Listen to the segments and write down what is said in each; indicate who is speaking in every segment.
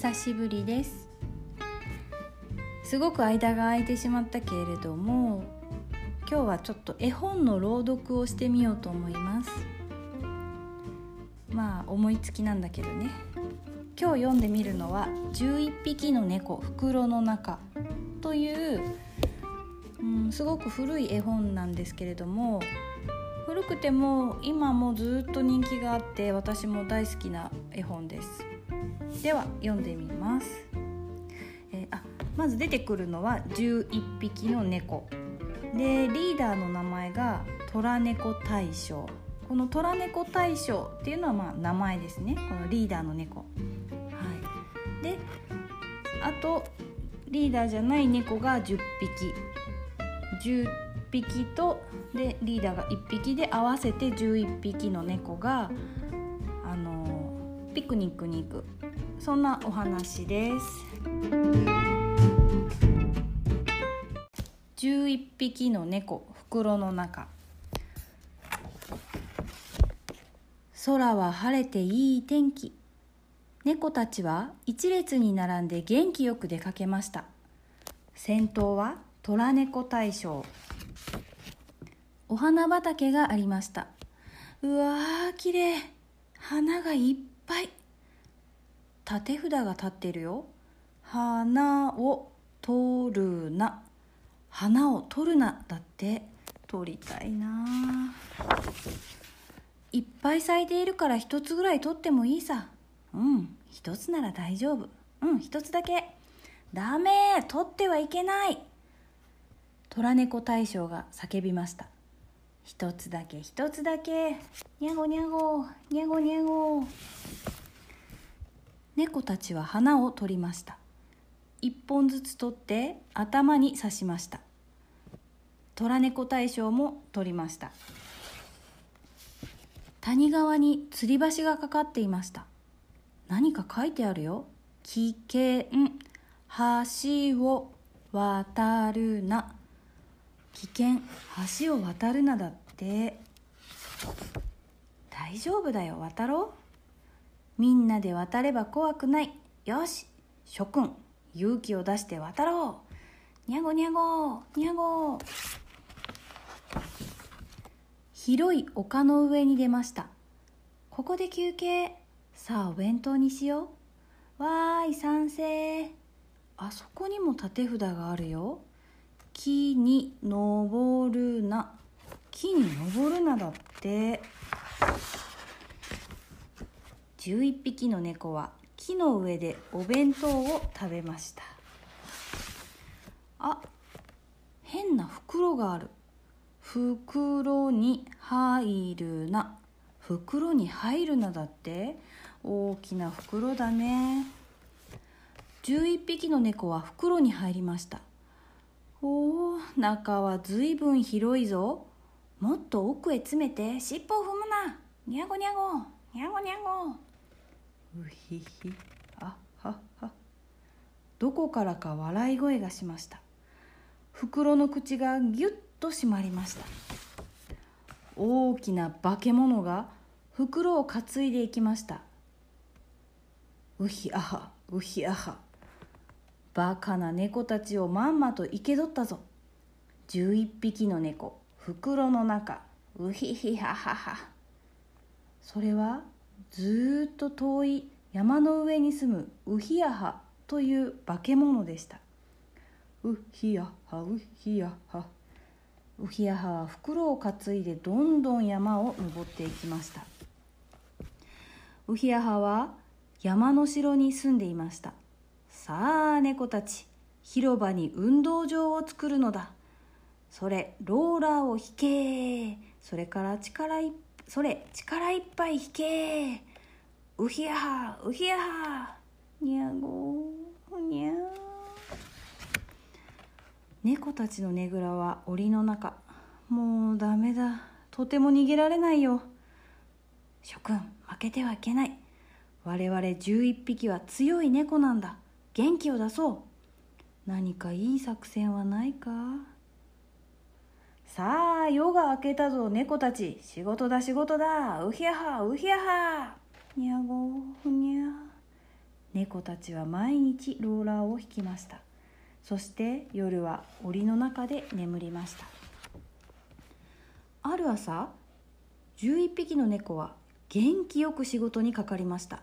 Speaker 1: 久しぶりです。すごく間が空いてしまったけれども今日はちょっと絵本の朗読をしてみようと思います。まあ思いつきなんだけどね。今日読んでみるのは「11匹の猫袋の中」という、うん、すごく古い絵本なんですけれども古くても今もずっと人気があって私も大好きな絵本です。では読んでみます、えー、あまず出てくるのは11匹の猫でリーダーの名前が虎猫大将。この虎猫大将っていうのはまあ名前ですね。このリーダーの猫。はい。であとリーダーじゃない猫が10匹10匹とでリーダーが1匹で合わせて11匹の猫があのピクニックに行く。そんなお話です。11匹の猫袋の中。空は晴れていい天気。猫たちは一列に並んで元気よく出かけました。先頭は虎猫大将。お花畑がありました。うわーきれい花がいっぱい。立て札が立ってるよ。花を取るな。花を取るなだって。取りたいな。いっぱい咲いているから一つぐらい取ってもいいさ。うん。一つなら大丈夫。うん。一つだけ。ダメ。取ってはいけない。虎猫大将が叫びました。一つだけ一つだけ。にゃごにゃご。にゃごにゃご。猫たちは花を取りました。一本ずつ取って頭に刺しました。虎猫大将も取りました。谷川に吊り橋がかかっていました。何か書いてあるよ。危険橋を渡るな。危険橋を渡るなだって。大丈夫だよ渡ろう。みんなで渡れば怖くない。よし諸君勇気を出して渡ろう。にゃごにゃごにゃご広い丘の上に出ました。ここで休憩。さあお弁当にしよう。わーい賛成。あそこにも立て札があるよ。木に登るな。木に登るなだって。11匹の猫は木の上でお弁当を食べました。あ変な袋がある。袋に入るな。袋に入るなだって？大きな袋だね。11匹の猫は袋に入りました。おお中はずいぶん広いぞ。もっと奥へ詰めて尻尾を踏むな。にゃごにゃごにゃごにゃごうひひ。あはは。どこからか笑い声がしました。袋の口がぎゅっと閉まりました。大きな化け物が袋を担いでいきました。うひあはうひあは。バカな猫たちをまんまと生け取ったぞ。11匹の猫袋の中。うひひははは。それはずっと遠い山の上に住むウヒヤハという化け物でした。ウヒヤハウヒヤハ。ウヒヤハは袋を担いでどんどん山を登っていきました。ウヒヤハは山の城に住んでいました。さあ猫たち広場に運動場を作るのだ。それローラーを引け。それから力いっぱいそれ力いっぱい引け。うひやはうひやはにゃごにゃ猫たちのねぐらは檻の中。もうダメだ。とても逃げられないよ。諸君負けてはいけない。我々11匹は強い猫なんだ。元気を出そう。何かいい作戦はないか？さあ夜が明けたぞ猫たち。仕事だ仕事だ。うひゃはうひゃは。にゃごふにゃ。猫たちは毎日ローラーを引きました。そして夜は檻の中で眠りました。ある朝11匹の猫は元気よく仕事にかかりました。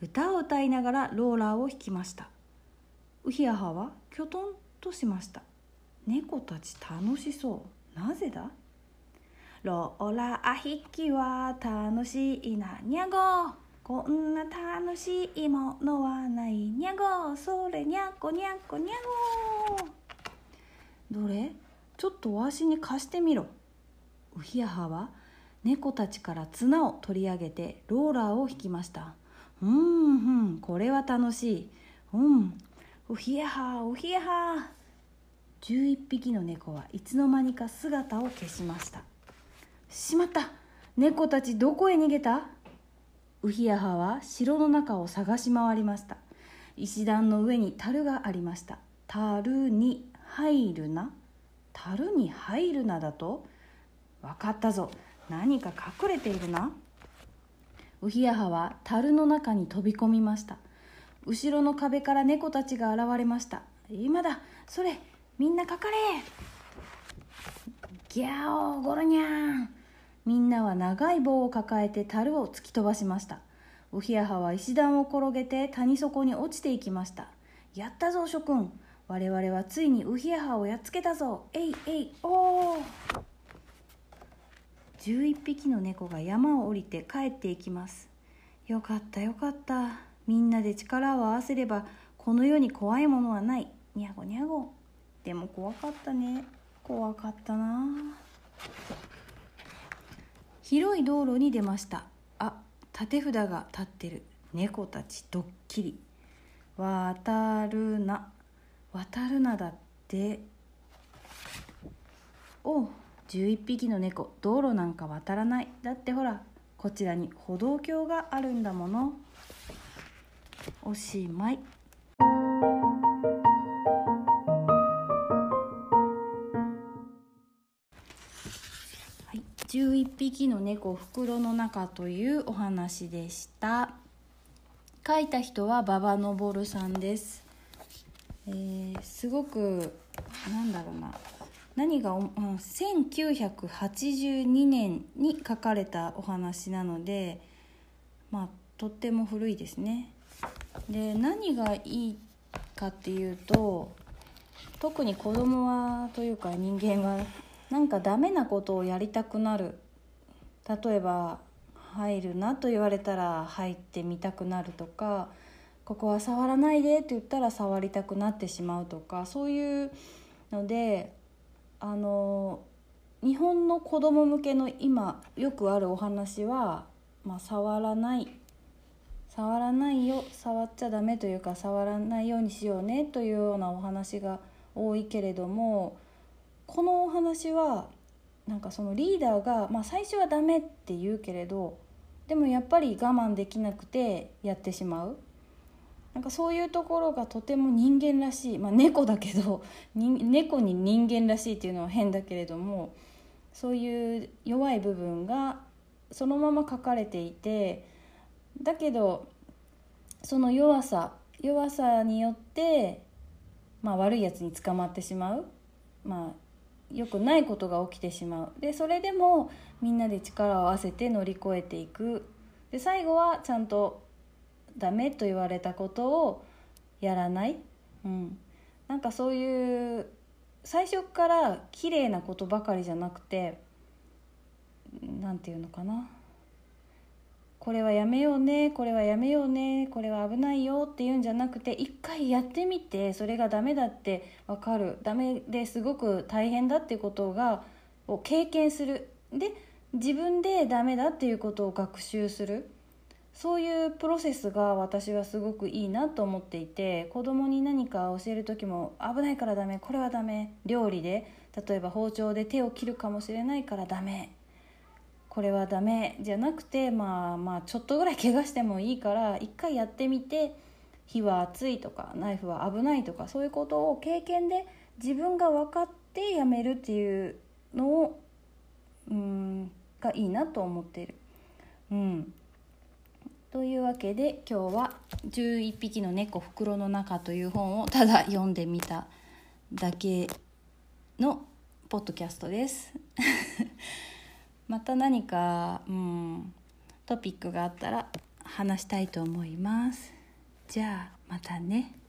Speaker 1: 歌を歌いながらローラーを引きました。ウヒアハはきょとんとしました。猫たち楽しそう。なぜだ？ローラー引きは楽しいなにゃご。こんな楽しいものはないにゃご。それにゃこにゃこにゃご。どれ？ちょっとわしに貸してみろ。ウヒアハは猫たちから綱を取り上げてローラーを引きました。うんうんこれは楽しい。うん。ウヒアハウヒアハ。11匹の猫はいつの間にか姿を消しました。しまった。猫たちどこへ逃げた？ウヒアハは城の中を探し回りました。石段の上に樽がありました。樽に入るな？樽に入るなだと？分かったぞ。何か隠れているな？ウヒアハは樽の中に飛び込みました。後ろの壁から猫たちが現れました。今だ。それみんなかかれ。ギャオゴロニャン。みんなは長い棒を抱えて樽を突き飛ばしました。ウヒアハは石段を転げて谷底に落ちていきました。やったぞ諸君。我々はついにウヒアハをやっつけたぞ。えいえいおー。11匹の猫が山を降りて帰っていきます。よかったよかった。みんなで力を合わせればこの世に怖いものはない。にゃごにゃごでも怖かったね。怖かったな。広い道路に出ました。あ立て札が立ってる。猫たちドッキリ。渡るな。渡るなだって。お11匹の猫。道路なんか渡らない。だってほらこちらに歩道橋があるんだもの。おしまい。匹の猫袋の中というお話でした。書いた人は馬場昇さんです、えー、すごくなんだろうな。何が、うん、1982年に書かれたお話なのでまあとっても古いですね。で何がいいかっていうと特に子供はというか人間はなんかダメなことをやりたくなる例えば入るなと言われたら入ってみたくなるとかここは触らないでって言ったら触りたくなってしまうとかそういうのであの日本の子供向けの今よくあるお話は、まあ、触らない触らないよ触っちゃダメというか触らないようにしようねというようなお話が多いけれどもこのお話はなんかそのリーダーが、まあ、最初はダメって言うけれどでもやっぱり我慢できなくてやってしまう。なんかそういうところがとても人間らしい、まあ、猫だけど猫に人間らしいっていうのは変だけれどもそういう弱い部分がそのまま書かれていてだけどその弱さ弱さによって、まあ、悪いやつに捕まってしまう、まあ、良くないことが起きてしまう。でそれでもみんなで力を合わせて乗り越えていく。で最後はちゃんとダメと言われたことをやらない、うん、なんかそういう最初から綺麗なことばかりじゃなくて何て言うのかな。これはやめようねこれはやめようねこれは危ないよっていうんじゃなくて一回やってみてそれがダメだって分かる。ダメですごく大変だっていうことがを経験する。で自分でダメだっていうことを学習する。そういうプロセスが私はすごくいいなと思っていて子供に何か教える時も危ないからダメこれはダメ。料理で例えば包丁で手を切るかもしれないからダメ。これはダメじゃなくてまあまあちょっとぐらい怪我してもいいから一回やってみて火は熱いとかナイフは危ないとかそういうことを経験で自分が分かってやめるっていうのをうんがいいなと思ってる。うんというわけで今日は「11匹の猫袋の中」という本をただ読んでみただけのポッドキャストですまた何か、うん、トピックがあったら話したいと思います。じゃあまたね。